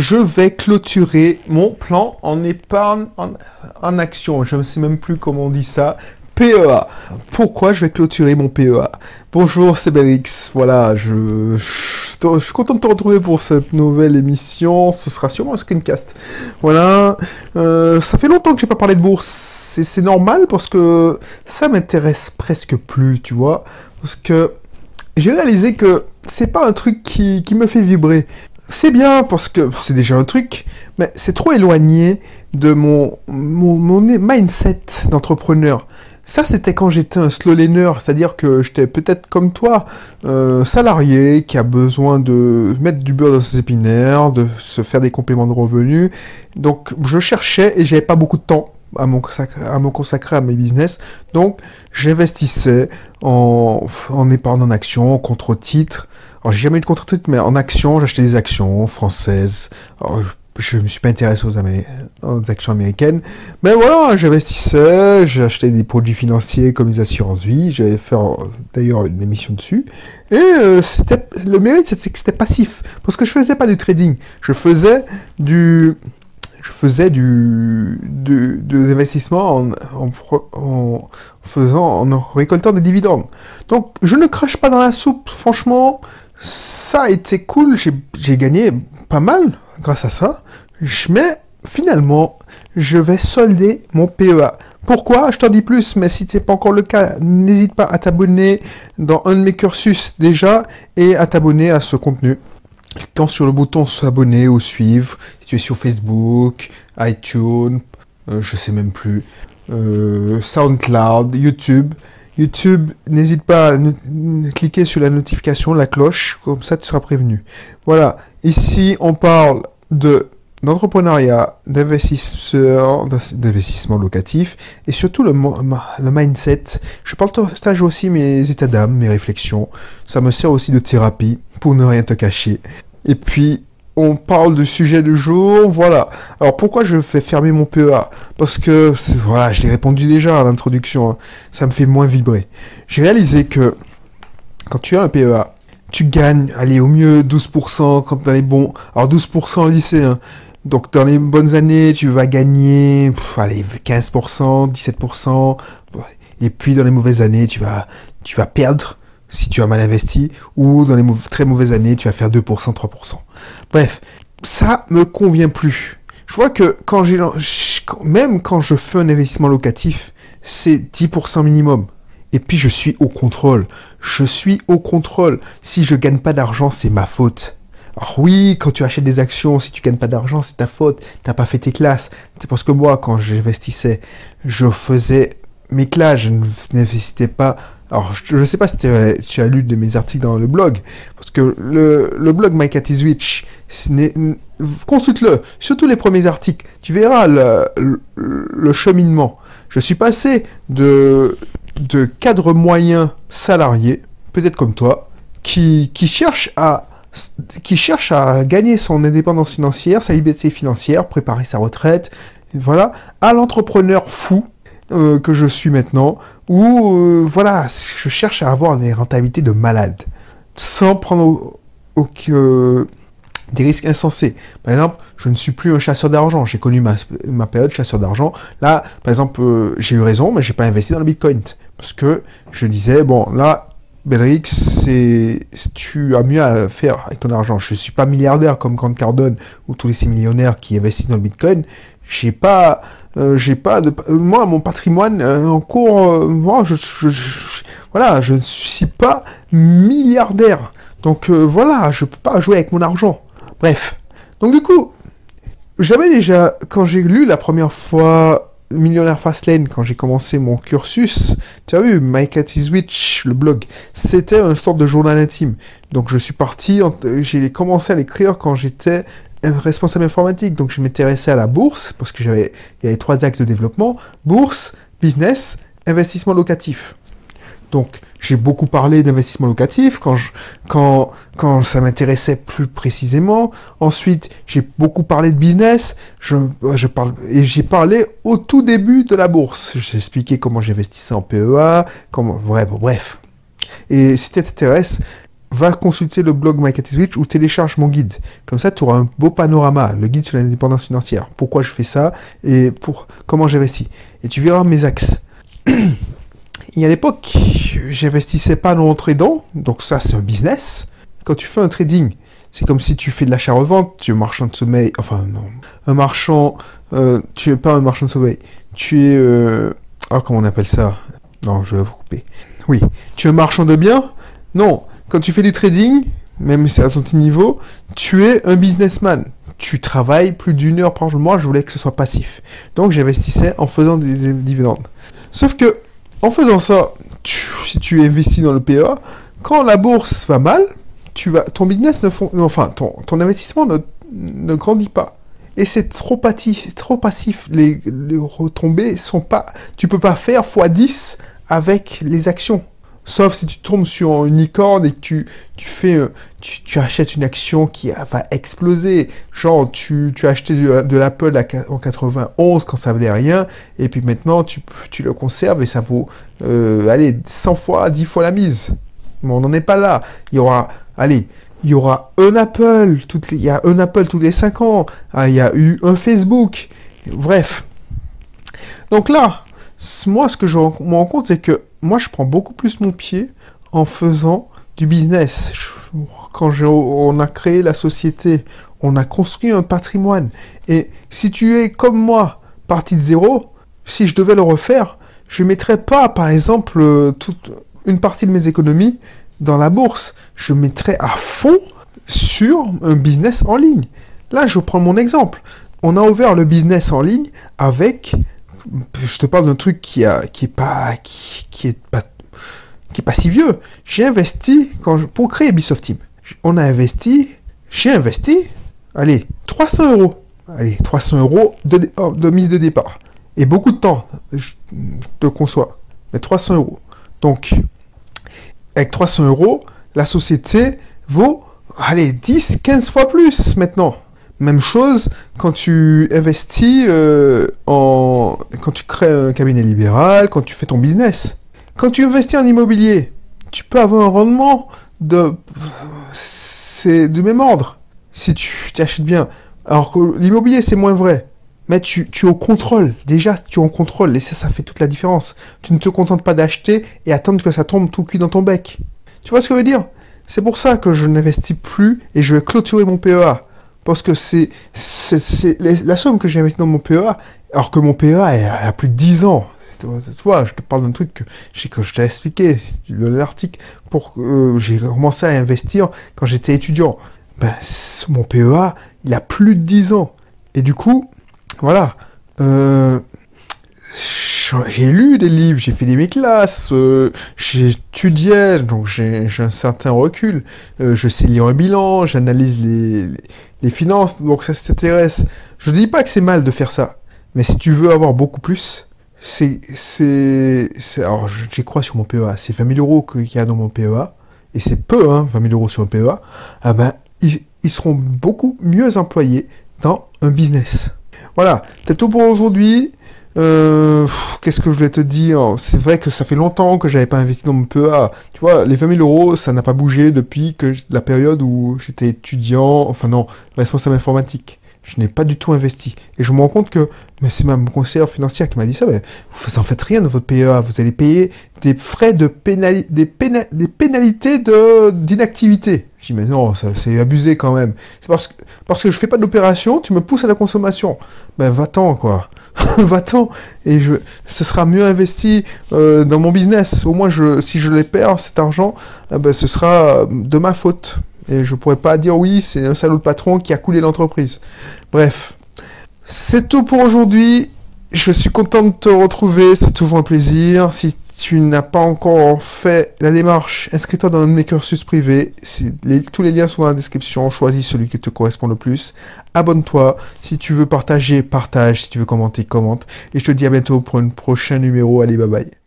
je vais clôturer mon plan en épargne en, action. Je ne sais même plus comment on dit ça. PEA. Pourquoi je vais clôturer mon PEA Bonjour, c'est Belix. Voilà, je, suis content de te retrouver pour cette nouvelle émission. Ce sera sûrement un screencast. Voilà, euh, ça fait longtemps que j'ai pas parlé de bourse. C'est normal parce que ça m'intéresse presque plus, tu vois. Parce que j'ai réalisé que c'est pas un truc qui me fait vibrer. C'est bien parce que c'est déjà un truc, mais c'est trop éloigné de mon, mon, mon mindset d'entrepreneur. Ça, c'était quand j'étais un slow c'est-à-dire que j'étais peut-être comme toi, euh, salarié, qui a besoin de mettre du beurre dans ses épinaires, de se faire des compléments de revenus. Donc, je cherchais et j'avais pas beaucoup de temps à consacrer à, me consacrer à mes business. Donc, j'investissais en, en épargne en action, en contre-titres. Alors, j'ai jamais eu de contre-titres, mais en action, j'achetais des actions françaises. Alors, je me suis pas intéressé aux, actions américaines. Mais voilà, j'investissais, j'achetais des produits financiers comme les assurances vie. J'avais fait d'ailleurs une émission dessus. Et euh, c'était le mérite, c'est que c'était passif. Parce que je faisais pas du trading. Je faisais du je faisais du, de, l'investissement en, en, faisant, en récoltant des dividendes. Donc, je ne crache pas dans la soupe. Franchement, ça a été cool. J'ai gagné pas mal grâce à ça. Mais finalement, je vais solder mon PEA. Pourquoi? Je t'en dis plus, mais si ce n'est pas encore le cas, n'hésite pas à t'abonner dans un de mes cursus déjà et à t'abonner à ce contenu. Cliquant sur le bouton s'abonner ou suivre, si tu es sur Facebook, iTunes, euh, je sais même plus, euh, SoundCloud, YouTube. YouTube, n'hésite pas à cliquer sur la notification, la cloche, comme ça tu seras prévenu. Voilà, ici on parle de d'entrepreneuriat, d'investisseur, d'investissement locatif et surtout le, le mindset. Je partage aussi mes états d'âme, mes réflexions. Ça me sert aussi de thérapie pour ne rien te cacher. Et puis, on parle du sujet du jour, voilà. Alors pourquoi je fais fermer mon PEA Parce que, voilà, je l'ai répondu déjà à l'introduction, hein. ça me fait moins vibrer. J'ai réalisé que quand tu as un PEA, tu gagnes, allez, au mieux 12% quand tu les bons. Alors 12% au lycée, hein. Donc dans les bonnes années, tu vas gagner, allez, 15%, 17%. Et puis dans les mauvaises années, tu vas, tu vas perdre si tu as mal investi. Ou dans les très mauvaises années, tu vas faire 2%, 3%. Bref, ça me convient plus. Je vois que quand j'ai, même quand je fais un investissement locatif, c'est 10% minimum. Et puis je suis au contrôle. Je suis au contrôle. Si je gagne pas d'argent, c'est ma faute. Alors oui, quand tu achètes des actions, si tu gagnes pas d'argent, c'est ta faute. T'as pas fait tes classes. C'est parce que moi, quand j'investissais, je faisais mes classes. Je n'investissais pas. Alors, je ne sais pas si tu as lu de mes articles dans le blog, parce que le, blog My Cat consulte-le, surtout les premiers articles, tu verras le, cheminement. Je suis passé de de cadres moyens salariés, peut-être comme toi, qui, qui cherche à qui cherche à gagner son indépendance financière, sa liberté financière, préparer sa retraite, voilà, à l'entrepreneur fou euh, que je suis maintenant, où euh, voilà, je cherche à avoir des rentabilités de malade, sans prendre au, des risques insensés. Par exemple, je ne suis plus un chasseur d'argent. J'ai connu ma, ma, période chasseur d'argent. Là, par exemple, euh, j'ai eu raison, mais j'ai pas investi dans le Bitcoin. Parce que je disais, bon, là, Belrix, c'est, tu as mieux à faire avec ton argent. Je suis pas milliardaire comme Grant Cardone ou tous les millionnaires qui investissent dans le Bitcoin. J'ai pas, euh, j'ai pas de, moi, mon patrimoine euh, en cours, moi, je, voilà, je ne suis pas milliardaire. Donc voilà, je peux pas jouer avec mon argent. Bref. Donc du coup, j'avais déjà, quand j'ai lu la première fois Millionnaire Fastlane, quand j'ai commencé mon cursus, tu as vu, My Cat is Witch, le blog, c'était une sorte de journal intime. Donc je suis parti, j'ai commencé à l'écrire quand j'étais responsable informatique. Donc je m'intéressais à la bourse, parce que j'avais, il y avait trois actes de développement, bourse, business, investissement locatif. Donc, j'ai beaucoup parlé d'investissement locatif quand, quand, quand ça m'intéressait plus précisément. Ensuite, j'ai beaucoup parlé de business. Je, je parle, et j'ai parlé au tout début de la bourse. J'ai expliqué comment j'investissais en PEA, comment, bref, bref. Et si ça t'intéresse, va consulter le blog MyCatiswitch ou télécharge mon guide. Comme ça, tu auras un beau panorama, le guide sur l'indépendance financière. Pourquoi je fais ça et pour comment j'investis. Et tu verras mes axes. Et à l'époque, j'investissais pas dans le trading, donc ça c'est un business. Quand tu fais un trading, c'est comme si tu fais de l'achat-revente, tu es un marchand de sommeil, enfin non, un marchand, euh, tu es pas un marchand de sommeil, tu es, ah comment on appelle ça? Non, je vais vous couper. Oui, tu es un marchand de biens? Non, quand tu fais du trading, même si c'est à ton petit niveau, tu es un businessman. Tu travailles plus d'une heure par jour. Moi, je voulais que ce soit passif. Donc, j'investissais en faisant des dividendes. Sauf que, en faisant ça, si tu investis dans le PEA, quand la bourse va mal, tu vas, ton business ne font, enfin, ton, investissement ne, ne grandit pas. Et c'est trop passif, trop passif. Les, les, retombées sont pas, tu peux pas faire x10 avec les actions. Sauf si tu tombes sur une licorne et que tu, fais, euh, tu, achètes une action qui va exploser. Genre, tu, tu as acheté de, l'Apple en 91 quand ça valait rien, et puis maintenant tu, le conserves et ça vaut, euh, allez, 100 fois, 10 fois la mise. Mais on n'en est pas là. Il y aura, allez, il y aura un Apple, toutes il y a un Apple tous les 5 ans. Ah, il y a eu un Facebook. Bref. Donc là, moi, ce que je me rends compte, c'est que moi, je prends beaucoup plus mon pied en faisant du business. quand on a créé la société, on a construit un patrimoine. Et si tu es comme moi, parti de zéro, si je devais le refaire, je ne mettrais pas, par exemple, euh, toute une partie de mes économies dans la bourse. Je mettrais à fond sur un business en ligne. Là, je prends mon exemple. On a ouvert le business en ligne avec je te parle d'un truc qui a, qui est pas, qui, est pas, qui est pas si vieux. J'ai investi quand pour créer Ubisoft Team. On a investi, j'ai investi, allez, 300 euros. Allez, 300 euros de, oh, de, mise de départ. Et beaucoup de temps, je, te conçois. Mais 300 euros. Donc, avec 300 euros, la société vaut, allez, 10, 15 fois plus maintenant. Même chose quand tu investis euh, en... quand tu crées un cabinet libéral, quand tu fais ton business. Quand tu investis en immobilier, tu peux avoir un rendement de... C'est du même ordre. Si tu t'achètes bien. Alors que l'immobilier, c'est moins vrai. Mais tu, tu es au contrôle. Déjà, tu es au contrôle. Et ça, ça fait toute la différence. Tu ne te contentes pas d'acheter et attendre que ça tombe tout cuit dans ton bec. Tu vois ce que je veux dire? C'est pour ça que je n'investis plus et je vais clôturer mon PEA. Parce que c'est la somme que j'ai investie dans mon PEA, alors que mon PEA est à plus de 10 ans. Tu vois, je te parle d'un truc que, je t'ai expliqué dans l'article. Pour euh, j'ai commencé à investir quand j'étais étudiant. Ben, mon PEA, il a plus de 10 ans. Et du coup, voilà. Euh, j'ai lu des livres, j'ai fait des classes, euh, étudié, donc j'ai un certain recul. Euh, je sais lire un bilan, j'analyse les, finances, donc ça s'intéresse. Je ne dis pas que c'est mal de faire ça, mais si tu veux avoir beaucoup plus, c'est... Alors j'y crois sur mon PEA, c'est 20 000 euros qu'il y a dans mon PEA, et c'est peu, hein, 20 000 euros sur un PEA, ah ben, ils, ils seront beaucoup mieux employés dans un business. Voilà, c'est tout pour aujourd'hui. Euh, Qu'est-ce que je voulais te dire? C'est vrai que ça fait longtemps que j'avais pas investi dans mon PEA. Tu vois, les 20 000 euros, ça n'a pas bougé depuis que la période où j'étais étudiant, enfin non, responsable informatique. Je n'ai pas du tout investi. Et je me rends compte que c'est ma conseillère financière qui m'a dit ça. Mais vous en faites rien de votre PEA. Vous allez payer des frais de pénalité, des, des pénalités de d'inactivité. Je dis mais non, c'est abusé quand même. C'est parce que parce que je fais pas d'opération, tu me pousses à la consommation. Ben va-t'en quoi. va-t'en et je, ce sera mieux investi euh, dans mon business. Au moins, si je les perds, cet argent, eh ben, ce sera de ma faute. Et je pourrais pas dire oui, c'est un salaud de patron qui a coulé l'entreprise. Bref, c'est tout pour aujourd'hui. Je suis content de te retrouver, c'est toujours un plaisir. Si tu n'as pas encore fait la démarche, inscris-toi dans un de mes cursus privés? tous les liens sont dans la description. Choisis celui qui te correspond le plus. Abonne-toi. Si tu veux partager, partage. Si tu veux commenter, commente. Et je te dis à bientôt pour un prochain numéro. Allez, bye bye.